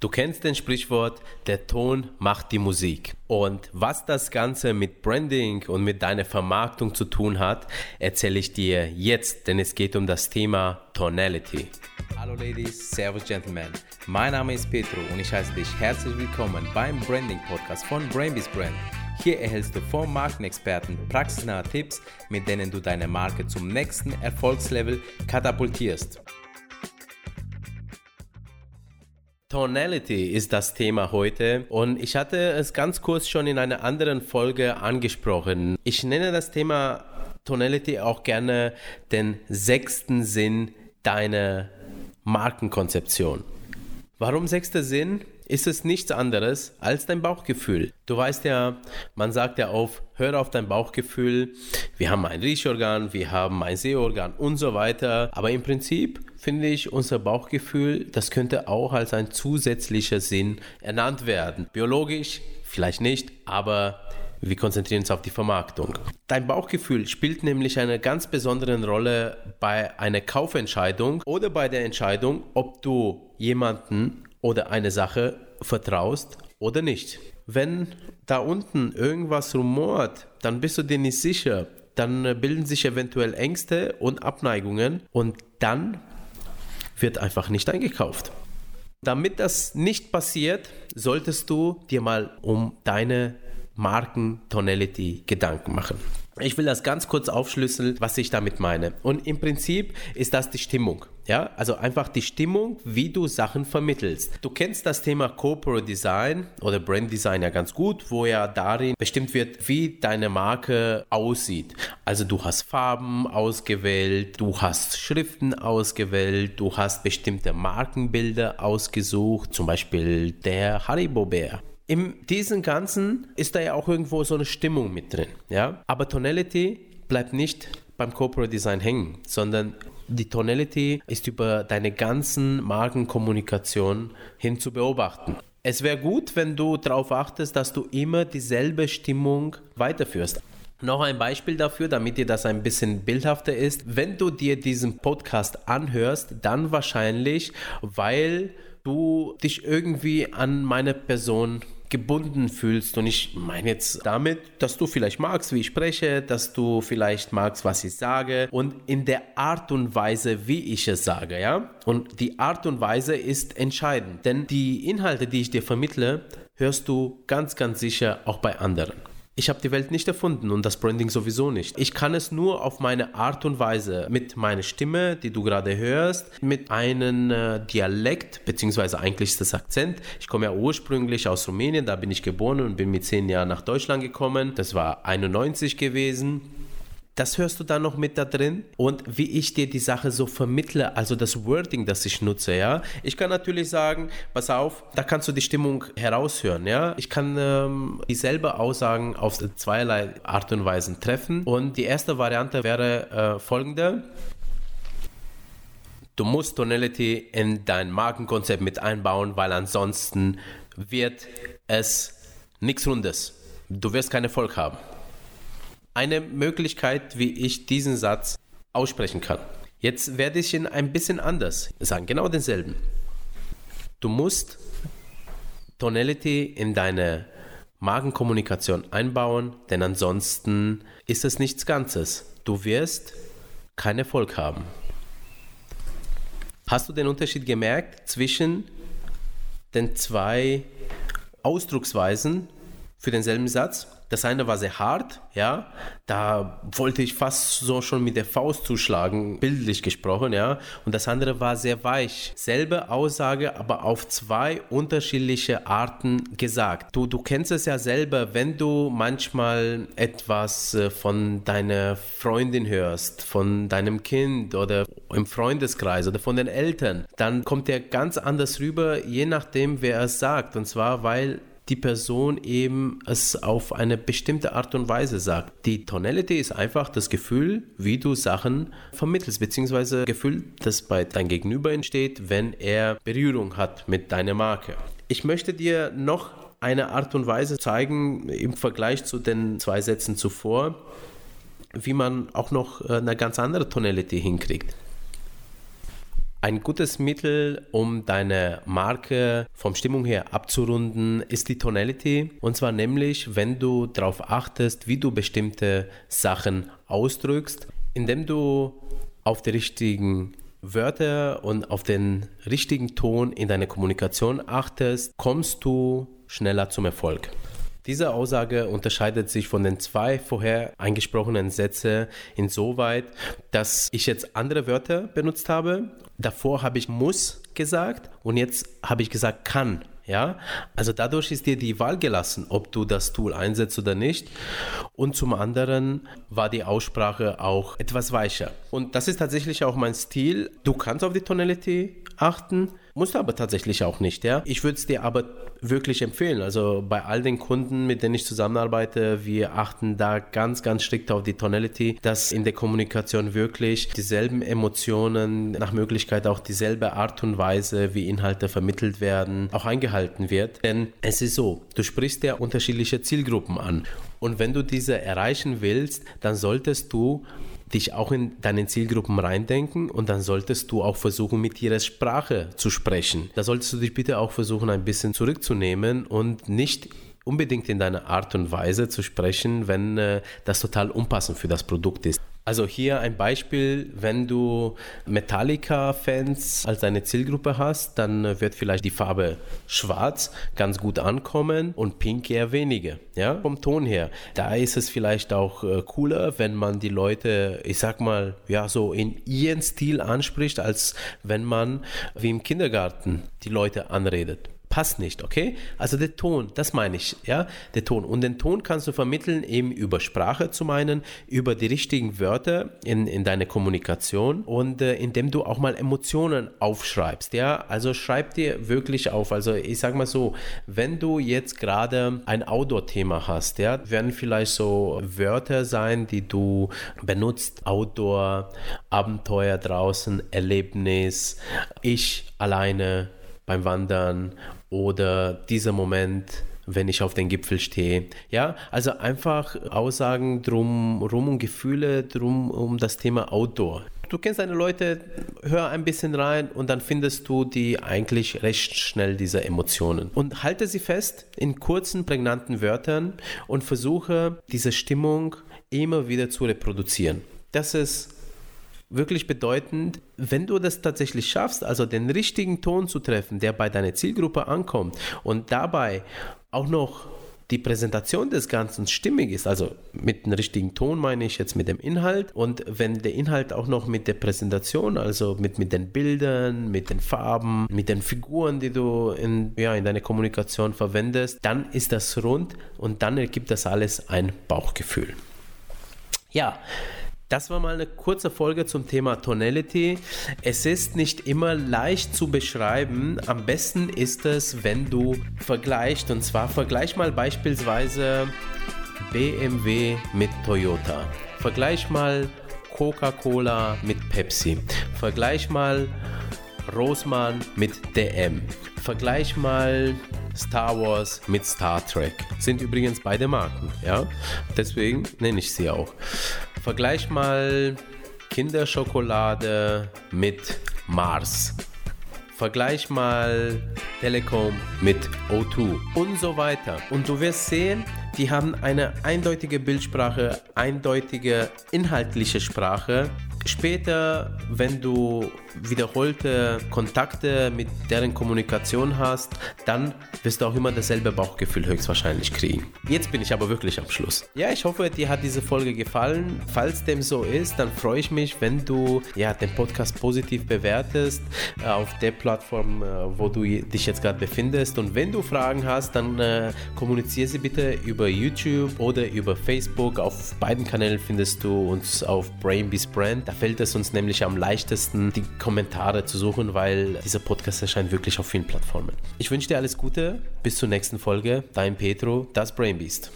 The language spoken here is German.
Du kennst den Sprichwort, der Ton macht die Musik. Und was das Ganze mit Branding und mit deiner Vermarktung zu tun hat, erzähle ich dir jetzt, denn es geht um das Thema Tonality. Hallo Ladies, Servus Gentlemen. Mein Name ist Petro und ich heiße dich herzlich willkommen beim Branding Podcast von Brainbees Brand. Hier erhältst du vom Markenexperten praxisnahe Tipps, mit denen du deine Marke zum nächsten Erfolgslevel katapultierst. Tonality ist das Thema heute und ich hatte es ganz kurz schon in einer anderen Folge angesprochen. Ich nenne das Thema Tonality auch gerne den sechsten Sinn deiner Markenkonzeption. Warum sechster Sinn? Ist es nichts anderes als dein Bauchgefühl. Du weißt ja, man sagt ja auf, hör auf dein Bauchgefühl. Wir haben ein Riechorgan, wir haben ein Sehorgan und so weiter. Aber im Prinzip finde ich, unser Bauchgefühl, das könnte auch als ein zusätzlicher Sinn ernannt werden. Biologisch vielleicht nicht, aber wir konzentrieren uns auf die Vermarktung. Dein Bauchgefühl spielt nämlich eine ganz besondere Rolle bei einer Kaufentscheidung oder bei der Entscheidung, ob du jemanden oder eine Sache vertraust oder nicht. Wenn da unten irgendwas rumort, dann bist du dir nicht sicher. Dann äh, bilden sich eventuell Ängste und Abneigungen und dann wird einfach nicht eingekauft. Damit das nicht passiert, solltest du dir mal um deine Marken-Tonality Gedanken machen. Ich will das ganz kurz aufschlüsseln, was ich damit meine. Und im Prinzip ist das die Stimmung. Ja, also einfach die Stimmung, wie du Sachen vermittelst. Du kennst das Thema Corporate Design oder Brand Design ja ganz gut, wo ja darin bestimmt wird, wie deine Marke aussieht. Also du hast Farben ausgewählt, du hast Schriften ausgewählt, du hast bestimmte Markenbilder ausgesucht, zum Beispiel der Haribo Bär. In diesem Ganzen ist da ja auch irgendwo so eine Stimmung mit drin. Ja? Aber Tonality bleibt nicht beim Corporate Design hängen, sondern die Tonality ist über deine ganzen Markenkommunikation hin zu beobachten. Es wäre gut, wenn du darauf achtest, dass du immer dieselbe Stimmung weiterführst. Noch ein Beispiel dafür, damit dir das ein bisschen bildhafter ist. Wenn du dir diesen Podcast anhörst, dann wahrscheinlich, weil du dich irgendwie an meine Person gebunden fühlst. Und ich meine jetzt damit, dass du vielleicht magst, wie ich spreche, dass du vielleicht magst, was ich sage und in der Art und Weise, wie ich es sage, ja. Und die Art und Weise ist entscheidend, denn die Inhalte, die ich dir vermittle, hörst du ganz, ganz sicher auch bei anderen. Ich habe die Welt nicht erfunden und das Branding sowieso nicht. Ich kann es nur auf meine Art und Weise mit meiner Stimme, die du gerade hörst, mit einem äh, Dialekt, beziehungsweise eigentlich ist das Akzent. Ich komme ja ursprünglich aus Rumänien, da bin ich geboren und bin mit zehn Jahren nach Deutschland gekommen. Das war 91 gewesen. Das hörst du dann noch mit da drin und wie ich dir die Sache so vermittle, also das Wording, das ich nutze, ja. Ich kann natürlich sagen, pass auf, da kannst du die Stimmung heraushören, ja. Ich kann ähm, dieselbe Aussagen auf zweierlei Art und Weise treffen und die erste Variante wäre äh, folgende. Du musst Tonality in dein Markenkonzept mit einbauen, weil ansonsten wird es nichts Rundes. Du wirst keinen Erfolg haben eine Möglichkeit, wie ich diesen Satz aussprechen kann. Jetzt werde ich ihn ein bisschen anders sagen, genau denselben. Du musst Tonality in deine Magenkommunikation einbauen, denn ansonsten ist es nichts Ganzes. Du wirst keinen Erfolg haben. Hast du den Unterschied gemerkt zwischen den zwei Ausdrucksweisen für denselben Satz? Das eine war sehr hart, ja. Da wollte ich fast so schon mit der Faust zuschlagen, bildlich gesprochen, ja. Und das andere war sehr weich. Selbe Aussage, aber auf zwei unterschiedliche Arten gesagt. Du, du kennst es ja selber, wenn du manchmal etwas äh, von deiner Freundin hörst, von deinem Kind oder im Freundeskreis oder von den Eltern, dann kommt der ganz anders rüber, je nachdem, wer es sagt. Und zwar, weil die Person eben es auf eine bestimmte Art und Weise sagt. Die Tonality ist einfach das Gefühl, wie du Sachen vermittelst, beziehungsweise Gefühl, das bei deinem Gegenüber entsteht, wenn er Berührung hat mit deiner Marke. Ich möchte dir noch eine Art und Weise zeigen im Vergleich zu den zwei Sätzen zuvor, wie man auch noch eine ganz andere Tonality hinkriegt. Ein gutes Mittel, um deine Marke vom Stimmung her abzurunden, ist die Tonality. Und zwar nämlich, wenn du darauf achtest, wie du bestimmte Sachen ausdrückst, indem du auf die richtigen Wörter und auf den richtigen Ton in deiner Kommunikation achtest, kommst du schneller zum Erfolg. Diese Aussage unterscheidet sich von den zwei vorher eingesprochenen Sätzen insoweit, dass ich jetzt andere Wörter benutzt habe. Davor habe ich muss gesagt und jetzt habe ich gesagt kann. Ja, also dadurch ist dir die Wahl gelassen, ob du das Tool einsetzt oder nicht. Und zum anderen war die Aussprache auch etwas weicher. Und das ist tatsächlich auch mein Stil. Du kannst auf die Tonality achten, musst aber tatsächlich auch nicht. Ja, ich würde es dir aber wirklich empfehlen. Also bei all den Kunden, mit denen ich zusammenarbeite, wir achten da ganz, ganz strikt auf die Tonality, dass in der Kommunikation wirklich dieselben Emotionen, nach Möglichkeit auch dieselbe Art und Weise, wie Inhalte vermittelt werden, auch eingehalten wird. Denn es ist so, du sprichst ja unterschiedliche Zielgruppen an. Und wenn du diese erreichen willst, dann solltest du dich auch in deine Zielgruppen reindenken und dann solltest du auch versuchen, mit ihrer Sprache zu sprechen. Da solltest du dich bitte auch versuchen, ein bisschen zurückzunehmen und nicht unbedingt in deiner Art und Weise zu sprechen, wenn äh, das total unpassend für das Produkt ist. Also hier ein Beispiel, wenn du Metallica-Fans als deine Zielgruppe hast, dann wird vielleicht die Farbe schwarz ganz gut ankommen und pink eher weniger. Ja, vom Ton her. Da ist es vielleicht auch äh, cooler, wenn man die Leute, ich sag mal, ja, so in ihren Stil anspricht, als wenn man wie im Kindergarten die Leute anredet passt nicht, okay? Also der Ton, das meine ich, ja, der Ton. Und den Ton kannst du vermitteln eben über Sprache zu meinen, über die richtigen Wörter in, in deine Kommunikation und äh, indem du auch mal Emotionen aufschreibst, ja. Also schreib dir wirklich auf. Also ich sag mal so, wenn du jetzt gerade ein Outdoor-Thema hast, ja, werden vielleicht so Wörter sein, die du benutzt, Outdoor, Abenteuer draußen, Erlebnis, ich alleine beim Wandern oder dieser Moment, wenn ich auf den Gipfel stehe. Ja, also einfach Aussagen drum rum und Gefühle drum um das Thema Outdoor. Du kennst deine Leute, hör ein bisschen rein und dann findest du die eigentlich recht schnell diese Emotionen. Und halte sie fest in kurzen, prägnanten Wörtern und versuche diese Stimmung immer wieder zu reproduzieren. Das ist wirklich bedeutend, wenn du das tatsächlich schaffst, also den richtigen Ton zu treffen, der bei deiner Zielgruppe ankommt und dabei auch noch die Präsentation des Ganzen stimmig ist, also mit dem richtigen Ton meine ich jetzt mit dem Inhalt und wenn der Inhalt auch noch mit der Präsentation, also mit, mit den Bildern, mit den Farben, mit den Figuren, die du in, ja, in deiner Kommunikation verwendest, dann ist das rund und dann ergibt das alles ein Bauchgefühl. Ja, das war mal eine kurze Folge zum Thema Tonality. Es ist nicht immer leicht zu beschreiben. Am besten ist es, wenn du vergleichst. Und zwar vergleich mal beispielsweise BMW mit Toyota. Vergleich mal Coca-Cola mit Pepsi. Vergleich mal Rossmann mit DM. Vergleich mal Star Wars mit Star Trek. Sind übrigens beide Marken, ja? Deswegen nenne ich sie auch. Vergleich mal Kinderschokolade mit Mars. Vergleich mal Telekom mit O2 und so weiter. Und du wirst sehen, die haben eine eindeutige Bildsprache, eindeutige inhaltliche Sprache Später, wenn du wiederholte Kontakte mit deren Kommunikation hast, dann wirst du auch immer dasselbe Bauchgefühl höchstwahrscheinlich kriegen. Jetzt bin ich aber wirklich am Schluss. Ja, ich hoffe, dir hat diese Folge gefallen. Falls dem so ist, dann freue ich mich, wenn du ja, den Podcast positiv bewertest äh, auf der Plattform, äh, wo du dich jetzt gerade befindest. Und wenn du Fragen hast, dann äh, kommuniziere sie bitte über YouTube oder über Facebook. Auf beiden Kanälen findest du uns auf Brainbees Brand. Da fällt es uns nämlich am leichtesten, die Kommentare zu suchen, weil dieser Podcast erscheint wirklich auf vielen Plattformen. Ich wünsche dir alles Gute, bis zur nächsten Folge. Dein Petro, das Brainbeast.